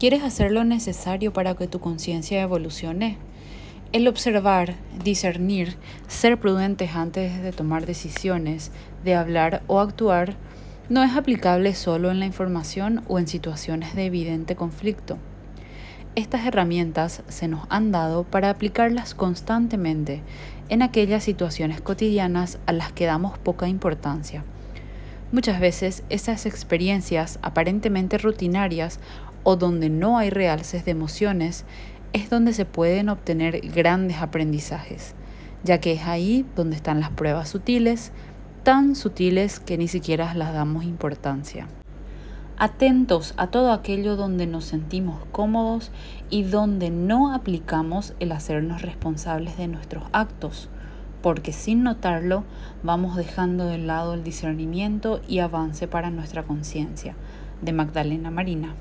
¿Quieres hacer lo necesario para que tu conciencia evolucione? El observar, discernir, ser prudentes antes de tomar decisiones, de hablar o actuar, no es aplicable solo en la información o en situaciones de evidente conflicto. Estas herramientas se nos han dado para aplicarlas constantemente en aquellas situaciones cotidianas a las que damos poca importancia. Muchas veces esas experiencias aparentemente rutinarias o donde no hay realces de emociones es donde se pueden obtener grandes aprendizajes, ya que es ahí donde están las pruebas sutiles, tan sutiles que ni siquiera las damos importancia atentos a todo aquello donde nos sentimos cómodos y donde no aplicamos el hacernos responsables de nuestros actos, porque sin notarlo vamos dejando de lado el discernimiento y avance para nuestra conciencia. De Magdalena Marina.